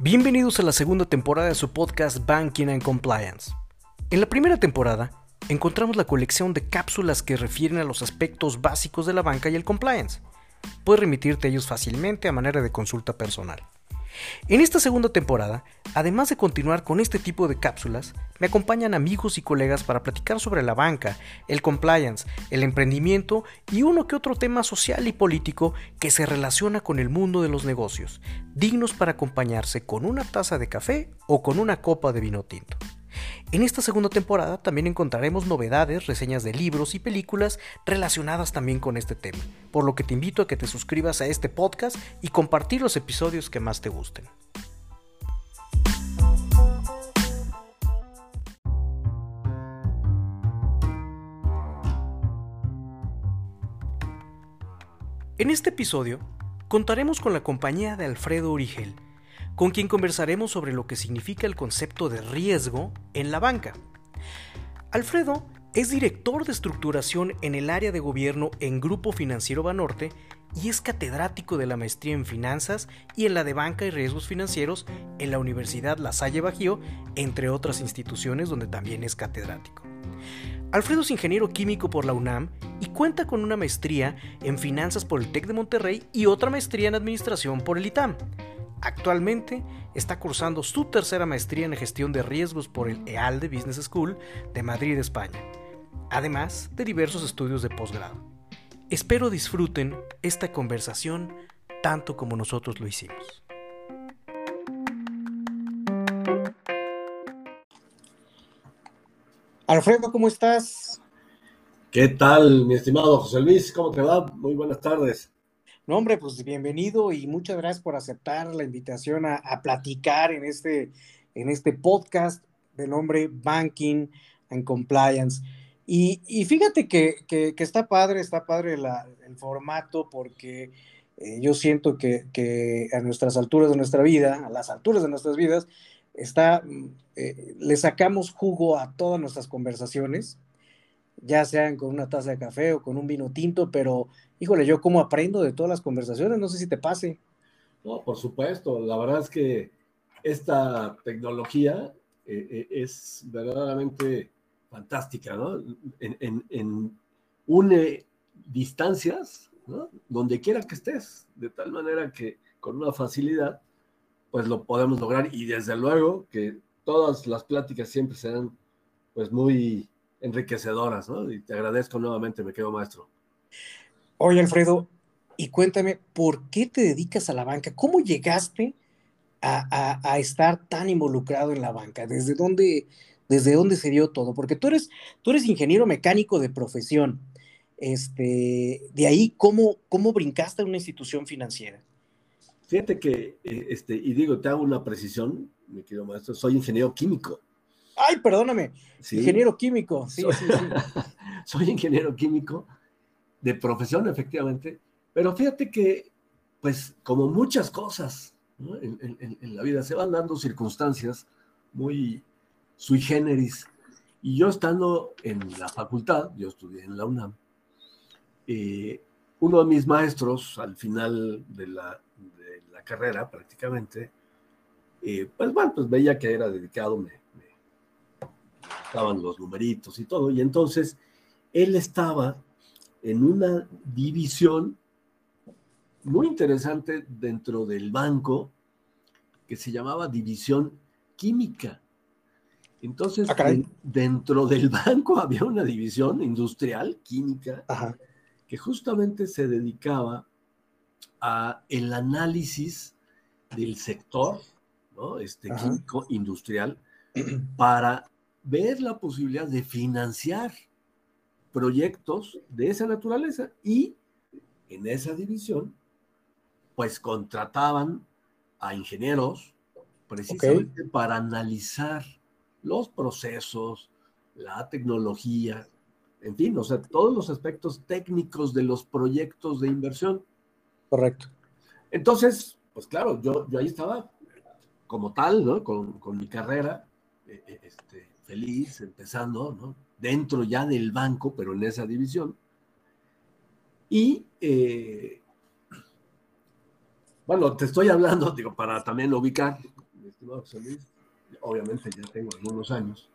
Bienvenidos a la segunda temporada de su podcast Banking and Compliance. En la primera temporada, encontramos la colección de cápsulas que refieren a los aspectos básicos de la banca y el compliance. Puedes remitirte a ellos fácilmente a manera de consulta personal. En esta segunda temporada, además de continuar con este tipo de cápsulas, me acompañan amigos y colegas para platicar sobre la banca, el compliance, el emprendimiento y uno que otro tema social y político que se relaciona con el mundo de los negocios, dignos para acompañarse con una taza de café o con una copa de vino tinto. En esta segunda temporada también encontraremos novedades, reseñas de libros y películas relacionadas también con este tema, por lo que te invito a que te suscribas a este podcast y compartir los episodios que más te gusten. En este episodio contaremos con la compañía de Alfredo Origel, con quien conversaremos sobre lo que significa el concepto de riesgo en la banca. Alfredo es director de estructuración en el área de gobierno en Grupo Financiero Banorte y es catedrático de la maestría en finanzas y en la de banca y riesgos financieros en la Universidad La Salle Bajío, entre otras instituciones donde también es catedrático. Alfredo es ingeniero químico por la UNAM y cuenta con una maestría en finanzas por el TEC de Monterrey y otra maestría en administración por el ITAM. Actualmente está cursando su tercera maestría en gestión de riesgos por el EALDE Business School de Madrid, España, además de diversos estudios de posgrado. Espero disfruten esta conversación tanto como nosotros lo hicimos. Alfredo, ¿cómo estás? ¿Qué tal, mi estimado José Luis? ¿Cómo te va? Muy buenas tardes. No, hombre, pues bienvenido y muchas gracias por aceptar la invitación a, platicar en este, en este podcast de nombre Banking and Compliance. Y, fíjate que, está padre, está padre el formato porque eh, yo siento que, a nuestras alturas de nuestra vida, a las alturas de nuestras vidas, está, eh, le sacamos jugo a todas nuestras conversaciones, ya sean con una taza de café o con un vino tinto, pero híjole, yo como aprendo de todas las conversaciones, no sé si te pase. No, por supuesto, la verdad es que esta tecnología eh, eh, es verdaderamente fantástica, ¿no? Une distancias, ¿no? Donde quiera que estés, de tal manera que con una facilidad, pues lo podemos lograr y desde luego que todas las pláticas siempre serán pues muy enriquecedoras, ¿no? Y te agradezco nuevamente, me quedo maestro. Oye, Alfredo, y cuéntame, ¿por qué te dedicas a la banca? ¿Cómo llegaste a, estar tan involucrado en la banca? ¿Desde dónde, desde dónde se dio todo? Porque tú eres, tú eres ingeniero mecánico de profesión. Este, de ahí, ¿cómo, cómo brincaste a una institución financiera? Fíjate que, eh, este, y digo, te hago una precisión, mi querido maestro, soy ingeniero químico. Ay, perdóname, ingeniero químico, sí, sí, sí. soy ingeniero químico de profesión, efectivamente, pero fíjate que, pues, como muchas cosas en, la vida, se van dando circunstancias muy sui generis. Y yo estando en la facultad, yo estudié en la UNAM, eh, uno de mis maestros, al final de la, carrera prácticamente, eh, pues bueno, pues veía que era dedicado, me estaban los numeritos y todo, y entonces él estaba en una división muy interesante dentro del banco que se llamaba división química. Entonces, ah, dentro del banco había una división industrial química que justamente se dedicaba a el análisis del sector este, químico industrial para ver la posibilidad de financiar proyectos de esa naturaleza y en esa división, pues contrataban a ingenieros precisamente para analizar los procesos, la tecnología, en fin, o sea, todos los aspectos técnicos de los proyectos de inversión. Correcto. Entonces, pues claro, yo, yo ahí estaba como tal, ¿no? Con, mi carrera, eh, eh, este, feliz, empezando, ¿no? dentro ya del banco, pero en esa división. Y, eh, bueno, te estoy hablando, digo, para también ubicar, estimado José Luis, obviamente ya tengo algunos años,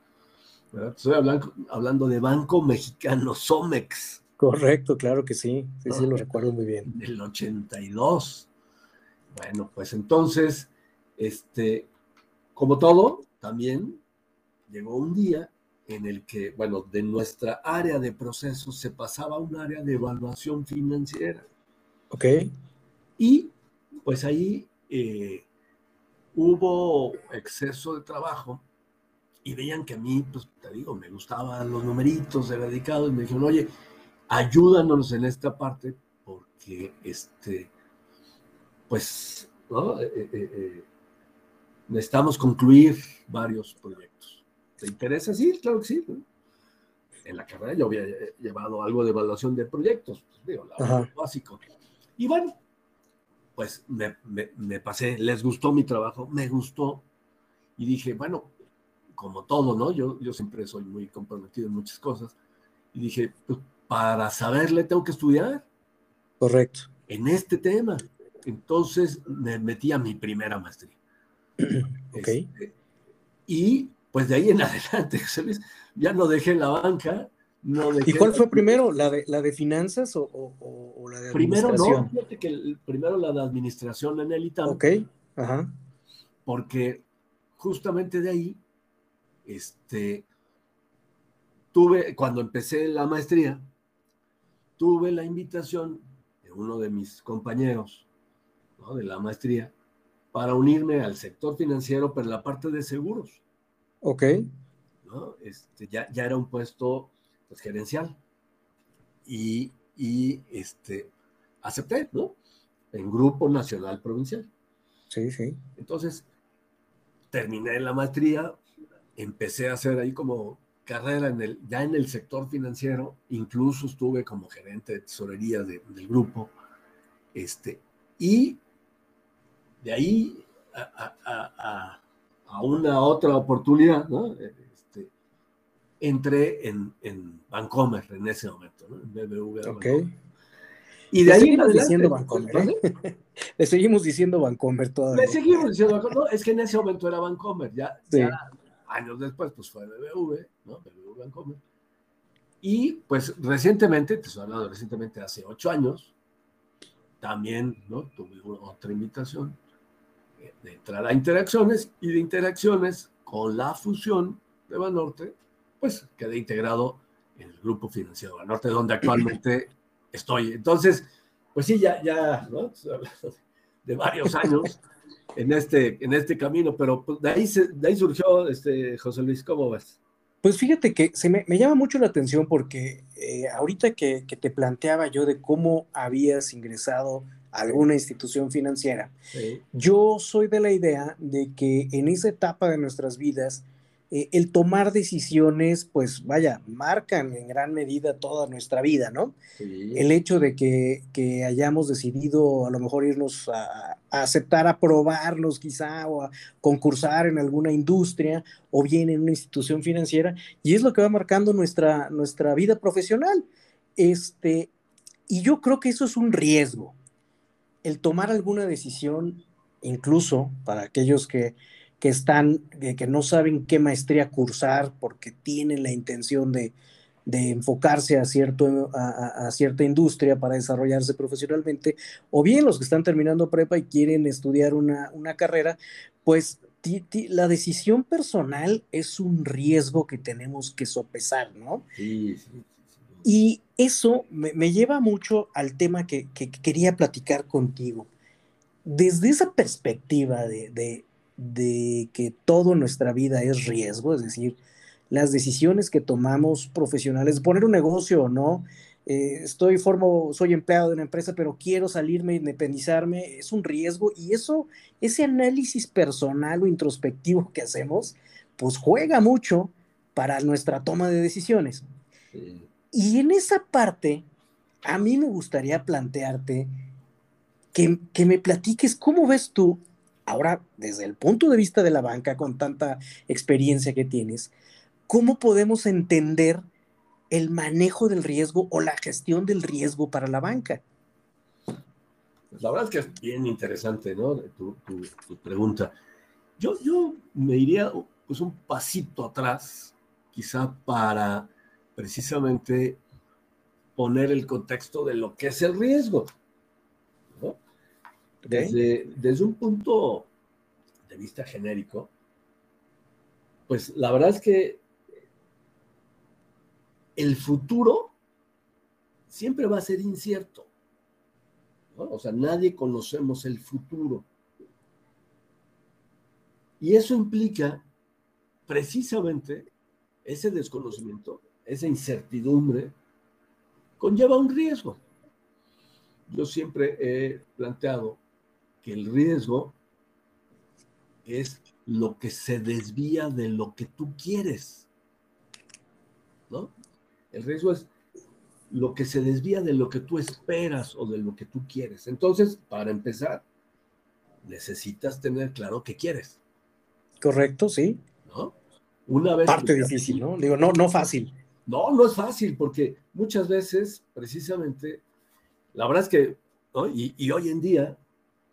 Estoy hablando, hablando de Banco Mexicano, Somex. Correcto, claro que sí, sí, sí, lo recuerdo muy bien. Del 82. Bueno, pues entonces, este, como todo, también llegó un día en el que, bueno, de nuestra área de procesos se pasaba a un área de evaluación financiera. Ok. Y pues ahí eh, hubo exceso de trabajo y veían que a mí, pues te digo, me gustaban los numeritos, era dedicado, y me dijeron, oye, ayúdanos en esta parte, porque este, pues, ¿no? Eh, eh, necesitamos concluir varios proyectos. ¿Te interesa? Sí, claro que sí. En la carrera yo había llevado algo de evaluación de proyectos, pues, digo, lo básico. Y bueno, pues me, me pasé, les gustó mi trabajo, me gustó, y dije, bueno, como todo, ¿no? Yo, yo siempre soy muy comprometido en muchas cosas. Y dije, pues para saberle tengo que estudiar. Correcto. En este tema. Entonces me metí a mi primera maestría. ok. Este, y pues de ahí en adelante, ¿sabes? Ya no dejé la banca. No ¿Y cuál fue primero? ¿La de, la de finanzas o, o, la de administración? Primero no, fíjate que primero la de administración en el ITAM. Ok, ajá. Porque justamente de ahí este, tuve, cuando empecé la maestría, tuve la invitación de uno de mis compañeros de la maestría para unirme al sector financiero, pero en la parte de seguros. Ok. Este, ya, ya era un puesto pues, gerencial. Y, y este, acepté, ¿no? En Grupo Nacional Provincial. Sí, sí. Entonces, terminé la maestría, empecé a hacer ahí como carrera en el, ya en el sector financiero, incluso estuve como gerente de tesorería del grupo, este, y de ahí a, una otra oportunidad, ¿no? Este, entré en, en Bancomer en ese momento, ¿no? En BBV. Ok. Y de ahí seguimos diciendo Bancomer, ¿eh? Le seguimos diciendo Bancomer todavía. Le seguimos diciendo Bancomer. No, es que en ese momento era Bancomer, ya, ya años después, pues fue BBV, ¿no? BBV Bancomer. Y pues recientemente, te estoy hablando recientemente, hace ocho años, también, ¿no? Tuve otra invitación de entrar a interacciones y de interacciones con la fusión de Banorte, pues quedé integrado en el grupo financiero Banorte, donde actualmente estoy. Entonces, pues sí, ya, ya, ¿no? De varios años en este, en este camino, pero pues, de, ahí de ahí surgió este, José Luis, ¿cómo vas? Pues fíjate que se me, llama mucho la atención porque eh, ahorita que, te planteaba yo de cómo habías ingresado alguna institución financiera, yo soy de la idea de que en esa etapa de nuestras vidas eh, el tomar decisiones, pues vaya, marcan en gran medida toda nuestra vida, ¿no? El hecho de que, hayamos decidido a lo mejor irnos a, aceptar aprobarnos quizá o a concursar en alguna industria o bien en una institución financiera, y es lo que va marcando nuestra, nuestra vida profesional. Este, y yo creo que eso es un riesgo, el tomar alguna decisión, incluso para aquellos que que están, que no saben qué maestría cursar porque tienen la intención de, enfocarse a, cierto, a, cierta industria para desarrollarse profesionalmente, o bien los que están terminando prepa y quieren estudiar una, carrera, pues la decisión personal es un riesgo que tenemos que sopesar, ¿no? Sí, Y eso me, lleva mucho al tema que, quería platicar contigo. Desde esa perspectiva de, de que toda nuestra vida es riesgo, es decir, las decisiones que tomamos profesionales, poner un negocio o no, eh, estoy formo, soy empleado de una empresa, pero quiero salirme, independizarme, es un riesgo y eso, ese análisis personal o introspectivo que hacemos, pues juega mucho para nuestra toma de decisiones. Y en esa parte, a mí me gustaría plantearte que, que me platiques cómo ves tú Ahora, desde el punto de vista de la banca, con tanta experiencia que tienes, ¿cómo podemos entender el manejo del riesgo o la gestión del riesgo para la banca? La verdad es que es bien interesante, ¿no? Tu, pregunta. Yo, yo me iría pues un pasito atrás, quizá para precisamente poner el contexto de lo que es el riesgo. Desde, desde un punto de vista genérico, pues la verdad es que el futuro siempre va a ser incierto. O sea, nadie conocemos el futuro. Y eso implica precisamente ese desconocimiento, esa incertidumbre, conlleva un riesgo. Yo siempre he planteado que el riesgo es lo que se desvía de lo que tú quieres. ¿No? El riesgo es lo que se desvía de lo que tú esperas o de lo que tú quieres. Entonces, para empezar, necesitas tener claro qué quieres. Correcto, sí. ¿No? Una vez Parte difícil, ¿no? Digo, no, no fácil. No, no es fácil, porque muchas veces, precisamente, la verdad es que, y, hoy en día,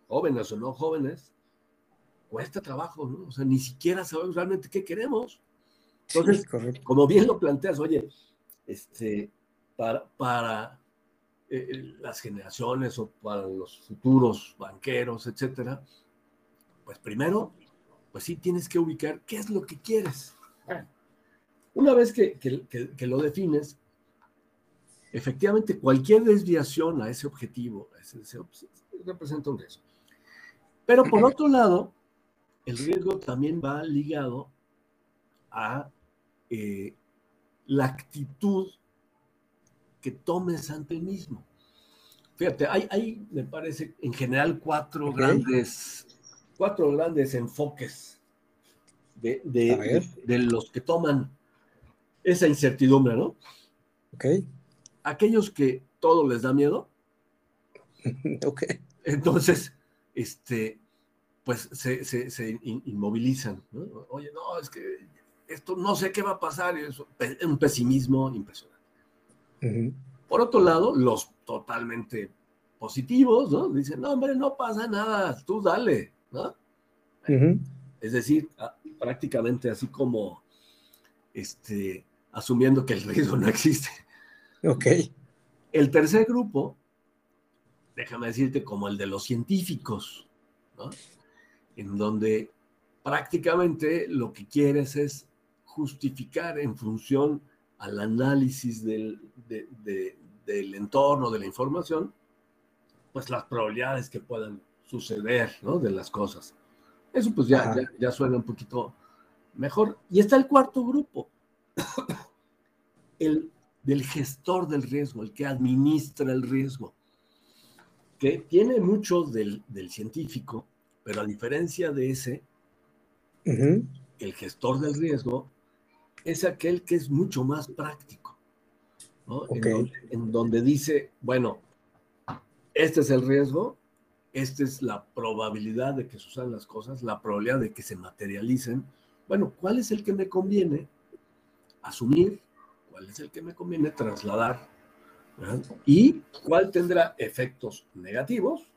jóvenes o no jóvenes, cuesta trabajo, ¿no? O sea, ni siquiera sabemos realmente qué queremos. Entonces, como bien lo planteas, oye, este, para, para eh, eh, las generaciones o para los futuros banqueros, etcétera, pues primero pues sí tienes que ubicar qué es lo que quieres. Una vez que, lo defines, efectivamente cualquier desviación a ese objetivo, a ese deseo, pues, representa un riesgo. Pero por otro lado, el riesgo también va ligado a eh, la actitud que tomes ante el mismo. Fíjate, hay, me parece, en general cuatro grandes cuatro grandes enfoques de, de, los que toman esa incertidumbre, ¿no? Ok. Aquellos que todo les da miedo. ok. Entonces, este, pues se, se, inmovilizan. ¿no? Oye, no, es que esto no sé qué va a pasar. Es un pesimismo impresionante. Por otro lado, los totalmente positivos, ¿no? Dicen, no, hombre, no pasa nada, tú dale. ¿no? Es decir, prácticamente así como este, asumiendo que el riesgo no existe. Ok. El tercer grupo, déjame decirte, como el de los científicos, ¿no? en donde prácticamente lo que quieres es justificar en función al análisis del, del entorno, de la información, pues las probabilidades que puedan suceder, ¿no? De las cosas. Eso pues ya, ya, suena un poquito mejor. Y está el cuarto grupo, el del gestor del riesgo, el que administra el riesgo, que tiene mucho del, científico, pero a diferencia de ese, el gestor del riesgo es aquel que es mucho más práctico, ¿no? en donde dice, bueno, este es el riesgo, esta es la probabilidad de que sucedan las cosas, la probabilidad de que se materialicen. Bueno, ¿cuál es el que me conviene asumir? ¿Cuál es el que me conviene trasladar? ¿Y cuál tendrá efectos negativos?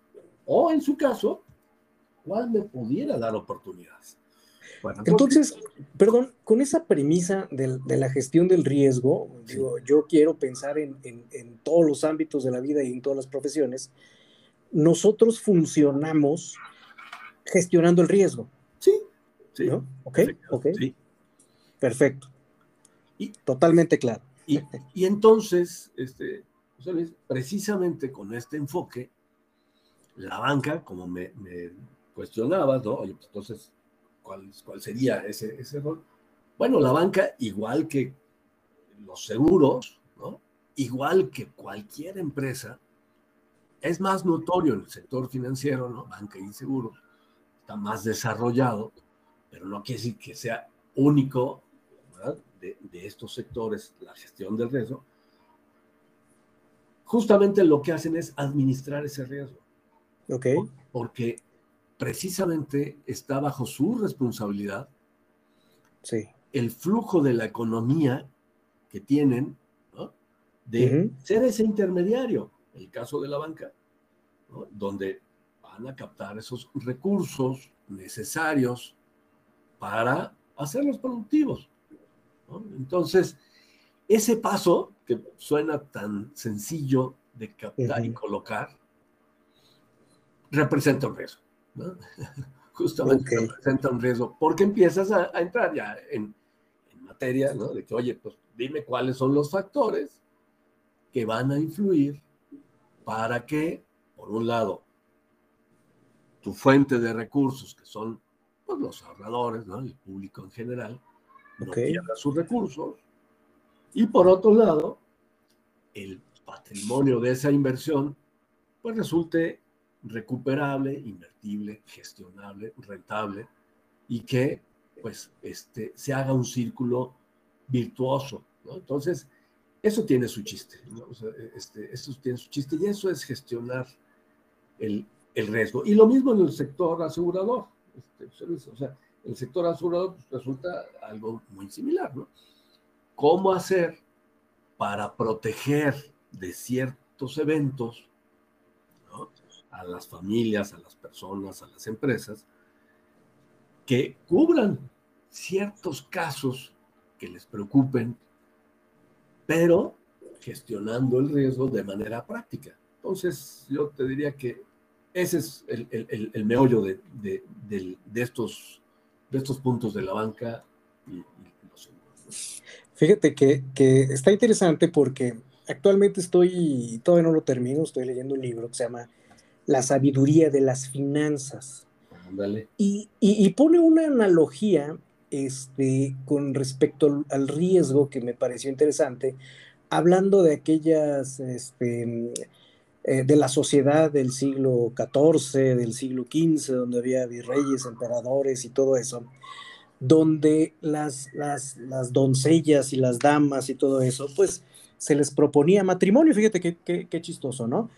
O en su caso, ¿cuál me pudiera dar oportunidades? entonces, perdón, con esa premisa de, la gestión del riesgo, digo, yo quiero pensar en, en, todos los ámbitos de la vida y en todas las profesiones, nosotros funcionamos gestionando el riesgo. Sí, sí. ¿Ok? Ok. Sí. Perfecto. Y, Totalmente claro. Y, entonces, este, precisamente con este enfoque, la banca, como me, me cuestionabas, ¿no? Oye, pues entonces, ¿cuál, cuál sería ese, ese rol? Bueno, la banca, igual que los seguros, ¿no? Igual que cualquier empresa, es más notorio en el sector financiero, ¿no? Banca y seguros, está más desarrollado, pero no quiere decir que sea único de, estos sectores la gestión del riesgo. Justamente lo que hacen es administrar ese riesgo. Ok. Porque precisamente está bajo su responsabilidad sí. el flujo de la economía que tienen, de ser ese intermediario el caso de la banca, donde van a captar esos recursos necesarios para hacerlos productivos. Entonces, ese paso que suena tan sencillo de captar y colocar, representa un riesgo. Justamente representa un riesgo, porque empiezas a, entrar ya en, en materia, ¿no? De que, oye, pues dime cuáles son los factores que van a influir para que, por un lado, tu fuente de recursos, que son pues, los ahorradores, ¿no? el público en general, no pierda sus recursos, y por otro lado, el patrimonio de esa inversión, pues resulte recuperable, invertible, gestionable, rentable, y que pues este, se haga un círculo virtuoso. ¿no? Entonces, eso tiene su chiste, ¿no? este, eso tiene su chiste y eso es gestionar el, el, riesgo. Y lo mismo en el sector asegurador. Este, o sea, el sector pues, resulta algo muy similar, ¿no? ¿Cómo hacer para proteger de ciertos eventos a las familias, a las personas, a las empresas, que cubran ciertos casos que les preocupen, pero gestionando el riesgo de manera práctica. Entonces, yo te diría que ese es el, meollo de, estos, de estos puntos de la banca y, los Fíjate que, está interesante porque actualmente estoy, todavía no lo termino, estoy leyendo un libro que se llama La sabiduría de las finanzas. Y, y, pone una analogía este, con respecto al riesgo que me pareció interesante, hablando de aquellas, este, eh, de la sociedad del siglo XIV, del siglo XV, donde había virreyes, emperadores y todo eso, donde las, las, las doncellas y las damas y todo eso, pues se les proponía matrimonio, fíjate qué, qué, chistoso, ¿no?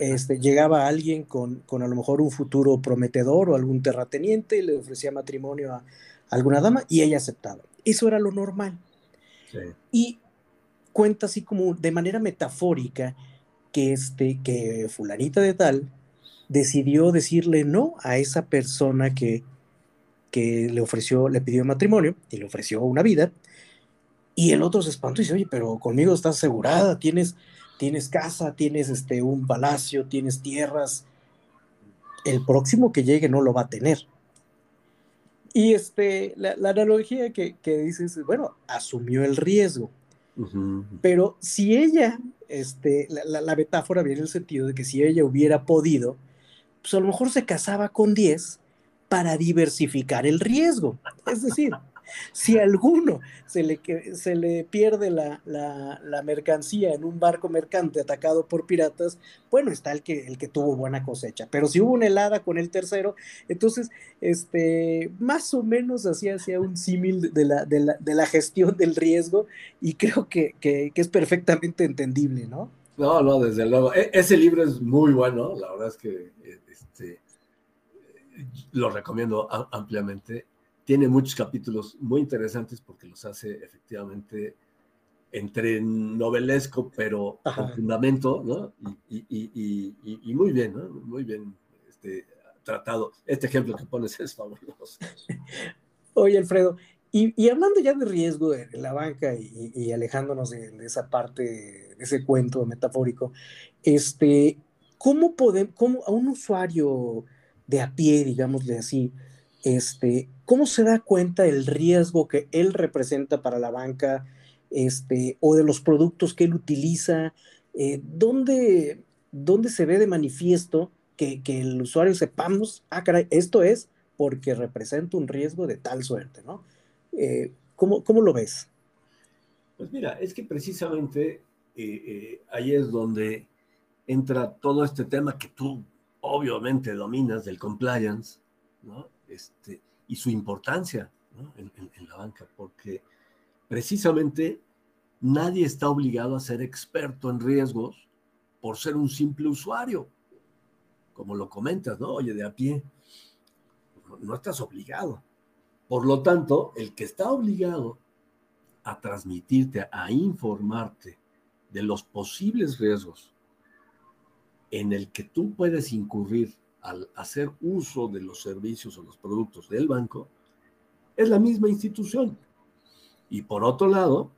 Este, llegaba alguien con, con, a lo mejor un futuro prometedor o algún terrateniente y le ofrecía matrimonio a, alguna dama y ella aceptaba. Eso era lo normal. Y cuenta así como de manera metafórica que, este, que fulanita de tal decidió decirle no a esa persona que, que le ofreció, le pidió matrimonio y le ofreció una vida. Y el otro se espantó y dice, oye, pero conmigo estás asegurada, tienes, tienes casa, tienes este, un palacio, tienes tierras. El próximo que llegue no lo va a tener. Y este, la, analogía que, que, dices, bueno, asumió el riesgo. Pero si ella, este, la, la, metáfora viene en el sentido de que si ella hubiera podido, pues a lo mejor se casaba con 10 para diversificar el riesgo. Es decir, si a alguno se le, se le pierde la, mercancía en un barco mercante atacado por piratas, bueno, está el que, el que tuvo buena cosecha. Pero si hubo una helada con el tercero, entonces, este, más o menos así hacía un símil de la, de, la, gestión del riesgo y creo que, es perfectamente entendible, ¿no? No, no, desde luego. E, ese libro es muy bueno, la verdad es que este, lo recomiendo ampliamente tiene muchos capítulos muy interesantes porque los hace efectivamente entre novelesco, pero con fundamento, ¿no? Y, muy bien, ¿no? Muy bien este, tratado. Este ejemplo que pones es fabuloso. Oye, Alfredo, y, hablando ya de riesgo de, la banca y, alejándonos de, esa parte, de ese cuento metafórico, este, ¿cómo podemos, cómo a un usuario de a pie, digámosle así, este, ¿cómo se da cuenta el riesgo que él representa para la banca este, o de los productos que él utiliza? Eh, ¿dónde, se ve de manifiesto que, el usuario sepamos, ah, caray, esto es porque representa un riesgo de tal suerte, ¿no? Eh, ¿cómo, lo ves? Pues mira, es que precisamente eh, ahí es donde entra todo este tema que tú obviamente dominas del compliance, ¿no? Este, y su importancia en, la banca, porque precisamente nadie está obligado a ser experto en riesgos por ser un simple usuario, como lo comentas, ¿no? Oye, de a pie, no, estás obligado. Por lo tanto, el que está obligado a transmitirte, a informarte de los posibles riesgos en el que tú puedes incurrir al hacer uso de los servicios o los productos del banco, es la misma institución. Y por otro lado,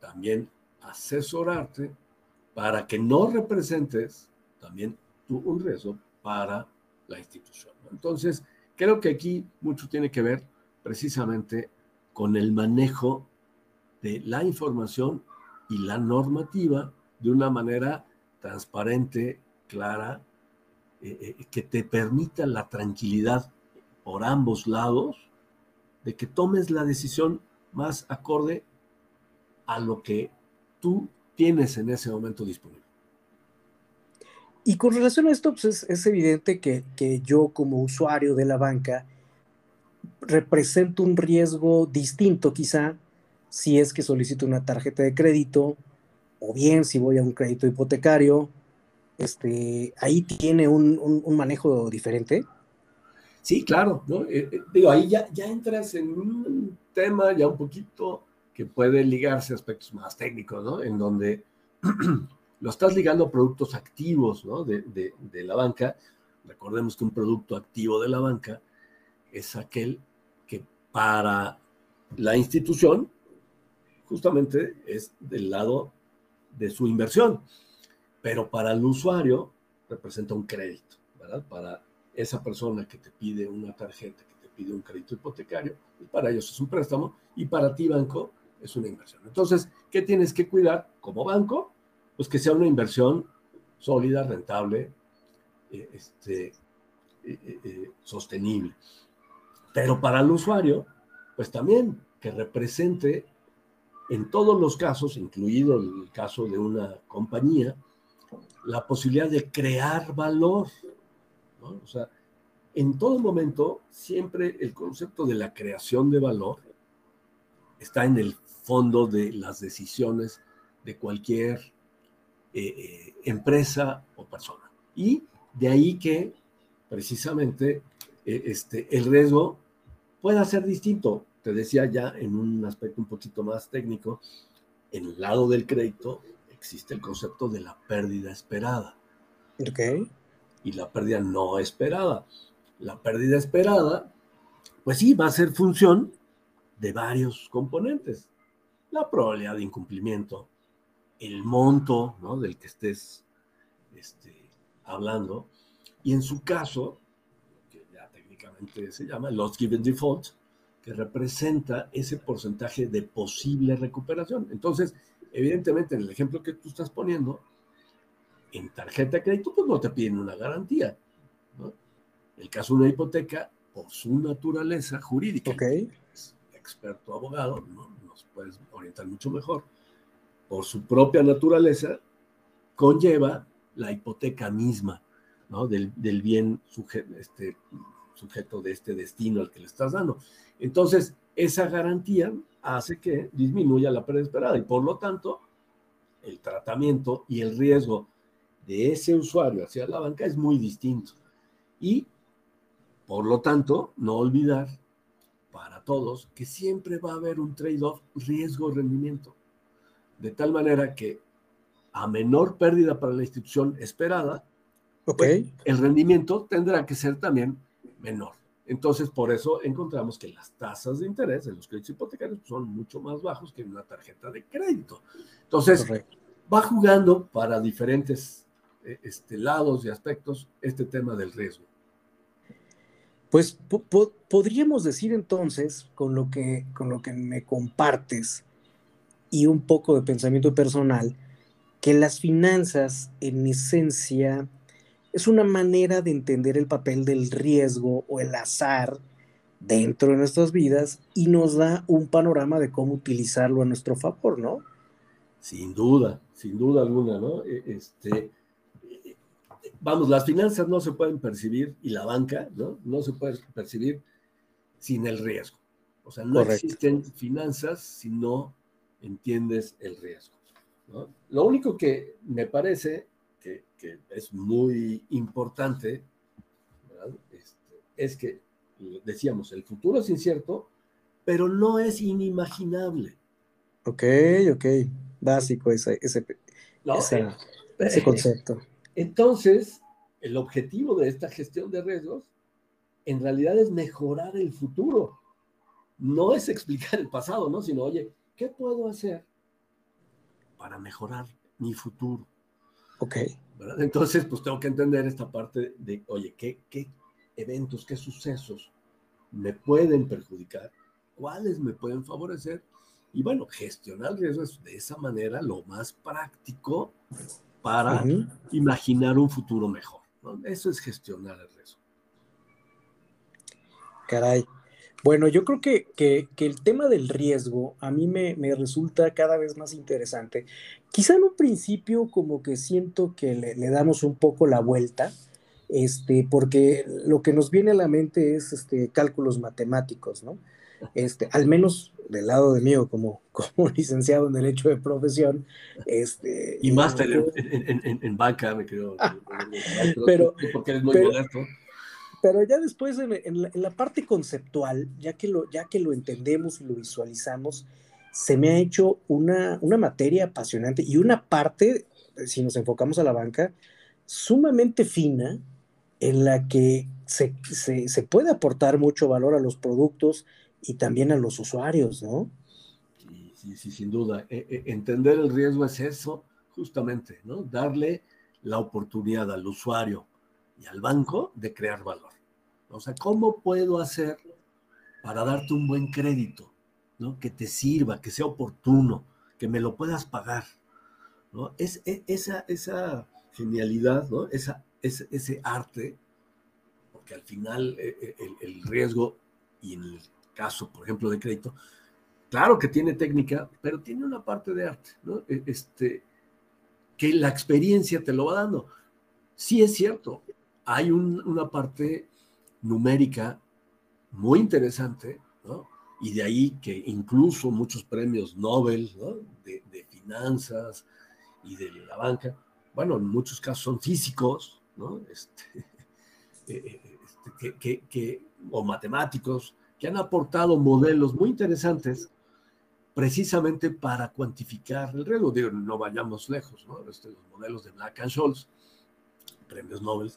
también asesorarte para que no representes también tú un riesgo para la institución. Entonces, creo que aquí mucho tiene que ver precisamente con el manejo de la información y la normativa de una manera transparente, clara, eh, eh, que te permita la tranquilidad por ambos lados de que tomes la decisión más acorde a lo que tú tienes en ese momento disponible. Y con relación a esto, pues es, evidente que, que, yo como usuario de la banca represento un riesgo distinto quizá si es que solicito una tarjeta de crédito o bien si voy a un crédito hipotecario, este, ahí tiene un, un, manejo diferente. Sí, claro, ¿no? Eh, eh, digo, ahí ya, ya entras en un tema ya un poquito que puede ligarse a aspectos más técnicos, ¿no? En donde lo estás ligando a productos activos, ¿no? De, de, de la banca. Recordemos que un producto activo de la banca es aquel que para la institución justamente es del lado de su inversión, pero para el usuario representa un crédito, ¿verdad? Para esa persona que te pide una tarjeta, que te pide un crédito hipotecario, pues para ellos es un préstamo y para ti, banco, es una inversión. Entonces, ¿qué tienes que cuidar como banco? Pues que sea una inversión sólida, rentable, eh, este, eh, eh, sostenible. Pero para el usuario, pues también que represente en todos los casos, incluido el caso de una compañía, la posibilidad de crear valor. O sea, en todo momento, siempre el concepto de la creación de valor está en el fondo de las decisiones de cualquier eh, eh, empresa o persona. Y de ahí que precisamente eh, este, el riesgo pueda ser distinto te decía ya en un aspecto un poquito más técnico, en el lado del crédito existe el concepto de la pérdida esperada. Ok. Y la pérdida no esperada. La pérdida esperada, pues sí, va a ser función de varios componentes. La probabilidad de incumplimiento, el monto ¿no? del que estés este, hablando, y en su caso, que ya técnicamente se llama loss given default, representa ese porcentaje de posible recuperación. Entonces, evidentemente, en el ejemplo que tú estás poniendo, en tarjeta de crédito, pues no te piden una garantía. ¿no? El caso de una hipoteca, por su naturaleza jurídica, experto abogado, ¿no? nos puedes orientar mucho mejor, por su propia naturaleza, conlleva la hipoteca misma, ¿no? Del, del bien este, sujeto de este destino al que le estás dando. Entonces, esa garantía hace que disminuya la pérdida esperada y por lo tanto, el tratamiento y el riesgo de ese usuario hacia la banca es muy distinto. Y, por lo tanto, no olvidar para todos que siempre va a haber un trade-off riesgo-rendimiento. De tal manera que a menor pérdida para la institución esperada, pues, el rendimiento tendrá que ser también menor. Entonces, por eso encontramos que las tasas de interés en los créditos hipotecarios son mucho más bajos que en una tarjeta de crédito. Entonces, va jugando para diferentes eh, este, lados y aspectos este tema del riesgo. Pues podríamos decir entonces, con lo, que, con lo que me compartes y un poco de pensamiento personal, que las finanzas en esencia es una manera de entender el papel del riesgo o el azar dentro de nuestras vidas y nos da un panorama de cómo utilizarlo a nuestro favor, ¿no? Sin duda, sin duda alguna, ¿no? E, este, vamos, las finanzas no se pueden percibir y la banca, ¿no? No se puede percibir sin el riesgo. O sea, no existen finanzas si no entiendes el riesgo. ¿no? Lo único que me parece que es muy importante, este, es que, decíamos, el futuro es incierto, pero no es inimaginable. Ok, ok, básico ese, ese, eh, ese concepto. Entonces, el objetivo de esta gestión de riesgos en realidad es mejorar el futuro. No es explicar el pasado, ¿no? Sino, oye, ¿qué puedo hacer para mejorar mi futuro? Ok. Entonces, pues tengo que entender esta parte de, oye, ¿qué, ¿qué eventos, qué sucesos me pueden perjudicar? ¿Cuáles me pueden favorecer? Y bueno, gestionar riesgos de esa manera lo más práctico para imaginar un futuro mejor. Eso es gestionar el riesgo. Caray. Bueno, yo creo que, que, el tema del riesgo a mí me, me, resulta cada vez más interesante. Quizá en un principio como que siento que le, le, damos un poco la vuelta, este, porque lo que nos viene a la mente es este, cálculos matemáticos, ¿no? Este, al menos del lado de mí como, como licenciado en Derecho de Profesión. Este, y máster en, en, en, banca, me creo. pero, porque eres muy modesto pero ya después en, la, parte conceptual, ya que, lo, ya que lo entendemos y lo visualizamos, se me ha hecho una, una materia apasionante y una parte, si nos enfocamos a la banca, sumamente fina en la que se, se, puede aportar mucho valor a los productos y también a los usuarios, ¿no? Sí, sí, sí sin duda. E, e, entender el riesgo es eso, justamente, ¿no? Darle la oportunidad al usuario y al banco de crear valor. O sea, ¿cómo puedo hacer para darte un buen crédito, ¿no? Que te sirva, que sea oportuno, que me lo puedas pagar, ¿no? Es, e, esa, esa genialidad, ¿no? Esa, ese, ese arte, porque al final eh, eh, el, riesgo, y en el caso, por ejemplo, de crédito, claro que tiene técnica, pero tiene una parte de arte, ¿no? E, este, que la experiencia te lo va dando. Sí es cierto, hay una parte numérica muy interesante, ¿no? Y de ahí que incluso muchos premios Nobel, ¿no? de, finanzas y de la banca, bueno, en muchos casos son físicos, ¿no? Este, eh, eh, este, que, o matemáticos, que han aportado modelos muy interesantes precisamente para cuantificar el riesgo. Digo, no vayamos lejos, ¿no? Este, los modelos de Black and Scholes, premios Nobel,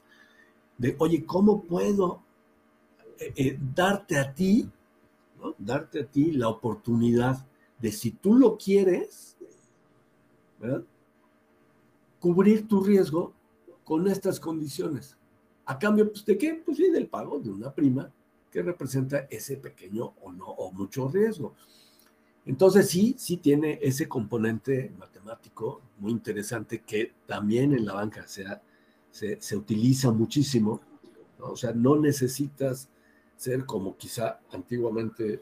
de, oye, ¿cómo puedo eh, eh, darte a ti, darte a ti la oportunidad de si tú lo quieres, cubrir tu riesgo con estas condiciones. ¿A cambio pues, de qué? Pues sí, del pago de una prima que representa ese pequeño o no o mucho riesgo. Entonces sí, sí tiene ese componente matemático muy interesante que también en la banca se, se, se utiliza muchísimo. O sea, no necesitas ser como quizá antiguamente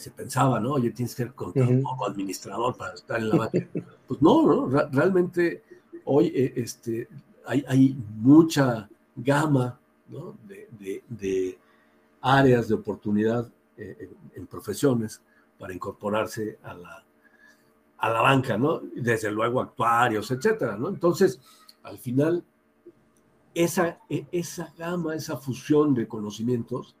se pensaba, ¿no? Oye, tienes que ser como administrador para estar en la banca. Pues no, ¿no? realmente hoy eh, este, hay, hay, mucha gama ¿no? de, áreas de oportunidad eh, en, profesiones para incorporarse a la, a la banca, ¿no? Desde luego actuarios, etcétera, ¿no? Entonces, al final, esa, e, esa gama, esa fusión de conocimientos,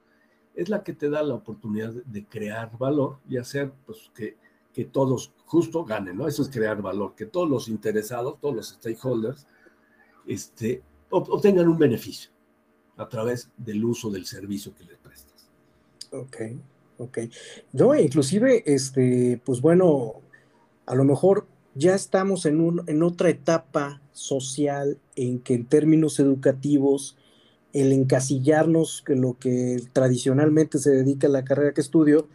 es la que te da la oportunidad de crear valor y hacer pues, que, que todos justo ganen, ¿no? Eso es crear valor, que todos los interesados, todos los stakeholders, este, obtengan un beneficio a través del uso del servicio que les prestas. Ok, ok. No, inclusive, este, pues bueno, a lo mejor ya estamos en, un, en otra etapa social en que en términos educativos el encasillarnos que lo que tradicionalmente se dedica a la carrera que estudio,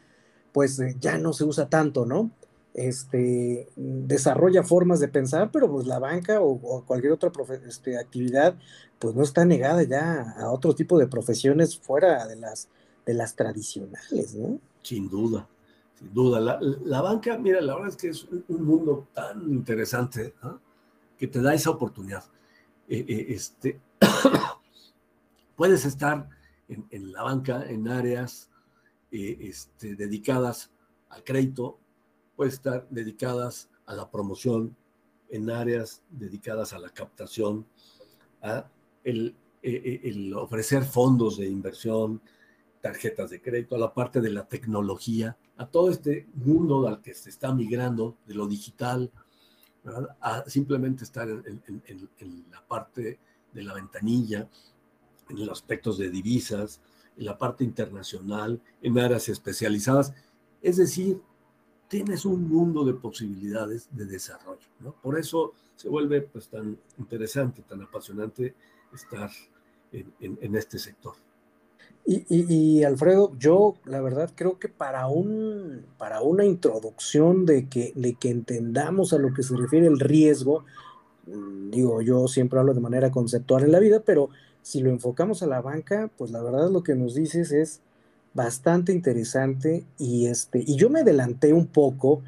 pues eh, ya no se usa tanto, ¿no? Este, desarrolla formas de pensar, pero pues la banca o, cualquier otra este, actividad, pues no está negada ya a otro tipo de profesiones fuera de las, de las tradicionales, ¿no? Sin duda, sin duda. La, banca, mira, la verdad es que es un mundo tan interesante que te da esa oportunidad. Eh, eh, este, puedes estar en, la banca en áreas eh, este, dedicadas al crédito, puedes estar dedicadas a la promoción, en áreas dedicadas a la captación, a el, el ofrecer fondos de inversión, tarjetas de crédito, a la parte de la tecnología, a todo este mundo al que se está migrando de lo digital, a simplemente estar en, la parte de la ventanilla, en los aspectos de divisas, en la parte internacional, en áreas especializadas. Es decir, tienes un mundo de posibilidades de desarrollo. Por eso se vuelve pues, tan interesante, tan apasionante estar en, este sector. Y, Alfredo, yo la verdad creo que para, un, para una introducción de que, de que entendamos a lo que se refiere el riesgo, mm, digo, yo siempre hablo de manera conceptual en la vida, pero si lo enfocamos a la banca, pues la verdad lo que nos dices es bastante interesante y, este, y yo me adelanté un poco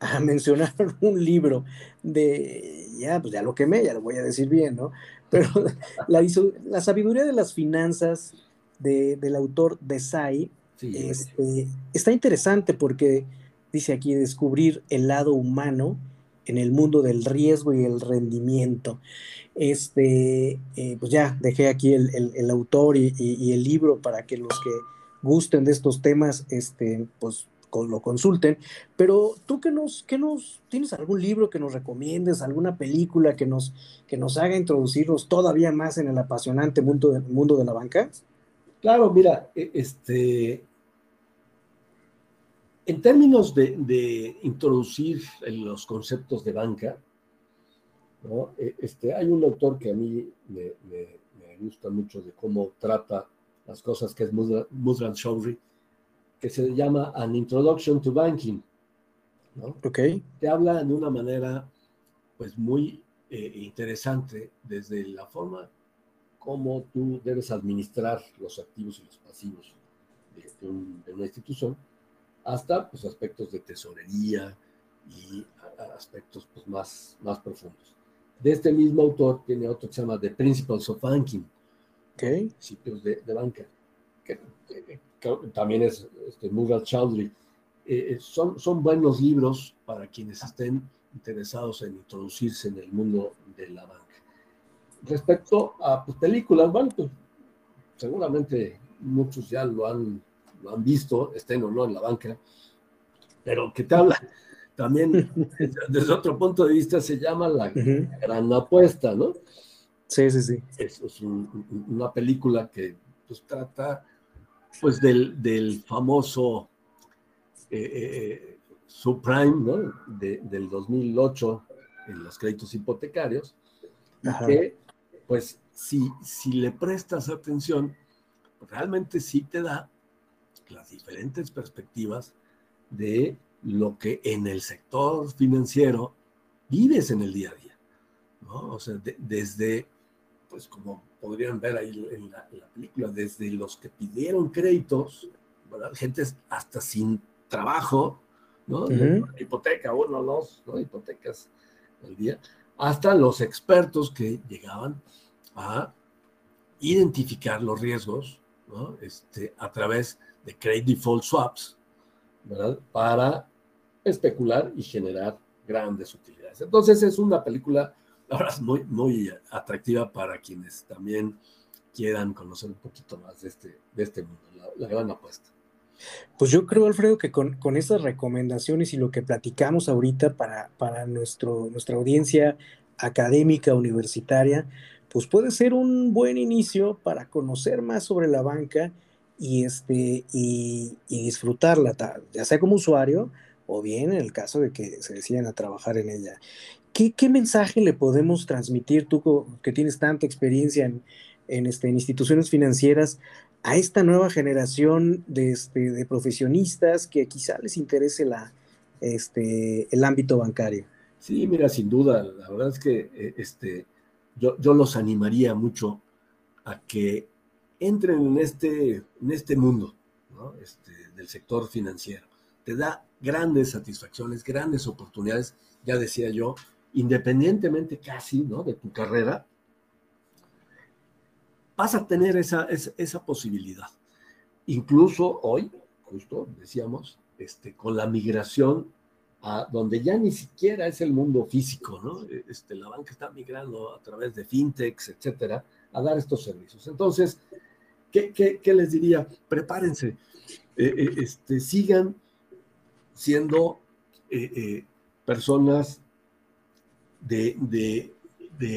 a mencionar un libro de, ya, pues ya lo quemé, ya lo voy a decir bien, ¿no? Pero la, la sabiduría de las finanzas del autor Desai este, está interesante porque dice aquí descubrir el lado humano en el mundo del riesgo y el rendimiento. Este, eh, pues ya dejé aquí el, el, autor y, y, el libro para que los que gusten de estos temas, este, pues lo consulten. Pero tú que nos, que nos, ¿tienes algún libro que nos recomiendes, alguna película que nos, que nos haga introducirnos todavía más en el apasionante mundo, del mundo de la banca? Claro, mira, e, este, en términos de, introducir los conceptos de banca, e, este, hay un autor que a mí me, gusta mucho de cómo trata las cosas, que es Musran Chowdhury, que se llama An Introduction to Banking. ¿no? Okay. Te habla de una manera pues muy eh, interesante desde la forma como tú debes administrar los activos y los pasivos de, una institución, hasta pues, aspectos de tesorería y aspectos pues, más, más profundos. De este mismo autor tiene otro que se llama The Principles of Banking, okay. principios de, de banca, que, también es este, Mughal Chowdhury. Eh, eh, son, son buenos libros para quienes estén interesados en introducirse en el mundo de la banca. Respecto a pues, películas, bueno, pues, seguramente muchos ya lo han, lo han visto, estén o no en la banca, pero que te habla también desde otro punto de vista se llama La Gran Apuesta, ¿no? Sí, sí, sí. Es, una película que pues trata pues del, famoso eh, eh, subprime, ¿no? del 2008 en los créditos hipotecarios, que pues si, si le prestas atención, realmente sí te da las diferentes perspectivas de lo que en el sector financiero vives en el día a día, ¿no? O sea, desde, pues como podrían ver ahí en la, película, desde los que pidieron créditos, ¿verdad? gente hasta sin trabajo, ¿no? Hipoteca, uno, dos, ¿no? Hipotecas al día, hasta los expertos que llegaban a identificar los riesgos, ¿no? Este, a través de credit default swaps, ¿verdad? Para especular y generar grandes utilidades. Entonces es una película ahora es muy, muy atractiva para quienes también quieran conocer un poquito más de este, de este mundo, la, gran apuesta. Pues yo creo, Alfredo, que con, con, esas recomendaciones y lo que platicamos ahorita para, para nuestro, nuestra audiencia académica, universitaria, pues puede ser un buen inicio para conocer más sobre la banca y, este, y, disfrutarla, ya sea como usuario o bien en el caso de que se decidan a trabajar en ella. ¿Qué, mensaje le podemos transmitir tú que tienes tanta experiencia en, este, instituciones financieras a esta nueva generación de, este, de profesionistas que quizá les interese la, este, el ámbito bancario? Sí, mira, sin duda, la verdad es que eh, este, yo, yo los animaría mucho a que entren en este, en este mundo este, del sector financiero. Te da grandes satisfacciones, grandes oportunidades, ya decía yo, independientemente casi ¿no? de tu carrera, vas a tener esa, esa, posibilidad. Incluso hoy, justo decíamos, este, con la migración a donde ya ni siquiera es el mundo físico, ¿no? Este, la banca está migrando a través de fintechs, etcétera, a dar estos servicios. Entonces, ¿qué, qué, les diría? Prepárense, eh, eh, este, sigan siendo eh, personas de,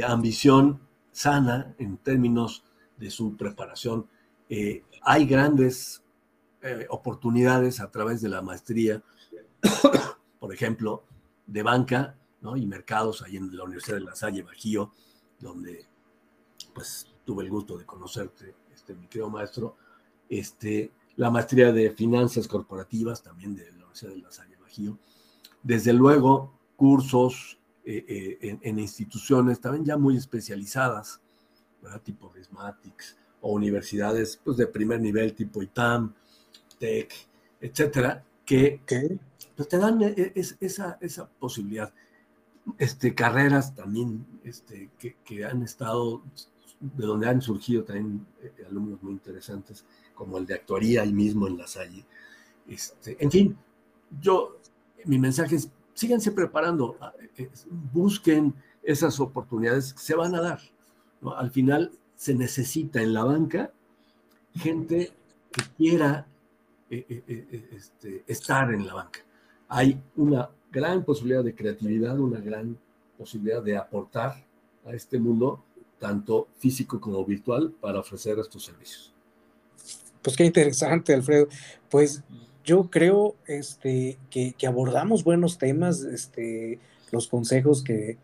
ambición sana en términos de su preparación Eh, hay grandes eh, oportunidades a través de la maestría, por ejemplo, de banca y mercados ahí en la Universidad de La Salle, Bajío, donde pues tuve el gusto de conocerte, este, mi querido maestro. Este, la maestría de finanzas corporativas también de la Universidad de La Salle, Bajío. Desde luego, cursos eh, en, en, instituciones también ya muy especializadas, ¿verdad? tipo Rismatics, o universidades pues, de primer nivel tipo ITAM, TEC, etcétera, que pues, te dan e, e, esa, esa posibilidad. Este, carreras también este, que, han estado, de donde han surgido también eh, alumnos muy interesantes, como el de actuaría ahí mismo en la Salle. Este, en fin, yo, mi mensaje es, síganse preparando, eh, busquen esas oportunidades que se van a dar. Al final, se necesita en la banca gente que quiera eh, eh, eh, este, estar en la banca. Hay una gran posibilidad de creatividad, una gran posibilidad de aportar a este mundo, tanto físico como virtual, para ofrecer estos servicios. Pues qué interesante, Alfredo. Pues yo creo este, que, abordamos buenos temas, este, los consejos que,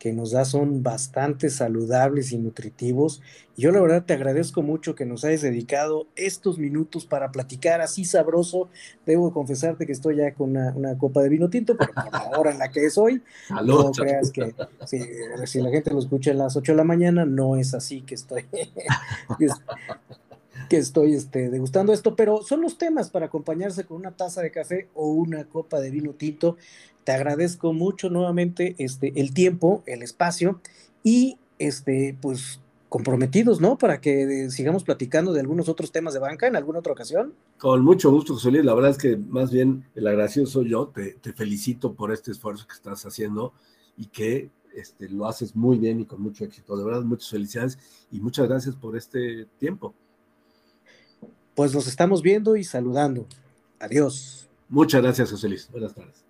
que nos da son bastante saludables y nutritivos. Yo la verdad te agradezco mucho que nos hayas dedicado estos minutos para platicar así sabroso. Debo confesarte que estoy ya con una, copa de vino tinto, pero por la hora en la que es hoy, no creas que si, la gente lo escucha a las 8 de la mañana, no es así que estoy, que estoy este, degustando esto, pero son los temas para acompañarse con una taza de café o una copa de vino tinto te agradezco mucho nuevamente este, el tiempo, el espacio y este, pues comprometidos, ¿no? Para que sigamos platicando de algunos otros temas de banca en alguna otra ocasión. Con mucho gusto, José Luis. La verdad es que más bien el agradecido soy yo. Te, felicito por este esfuerzo que estás haciendo y que este, lo haces muy bien y con mucho éxito. De verdad, muchas felicidades y muchas gracias por este tiempo. Pues nos estamos viendo y saludando. Adiós. Muchas gracias, José Luis. Buenas tardes.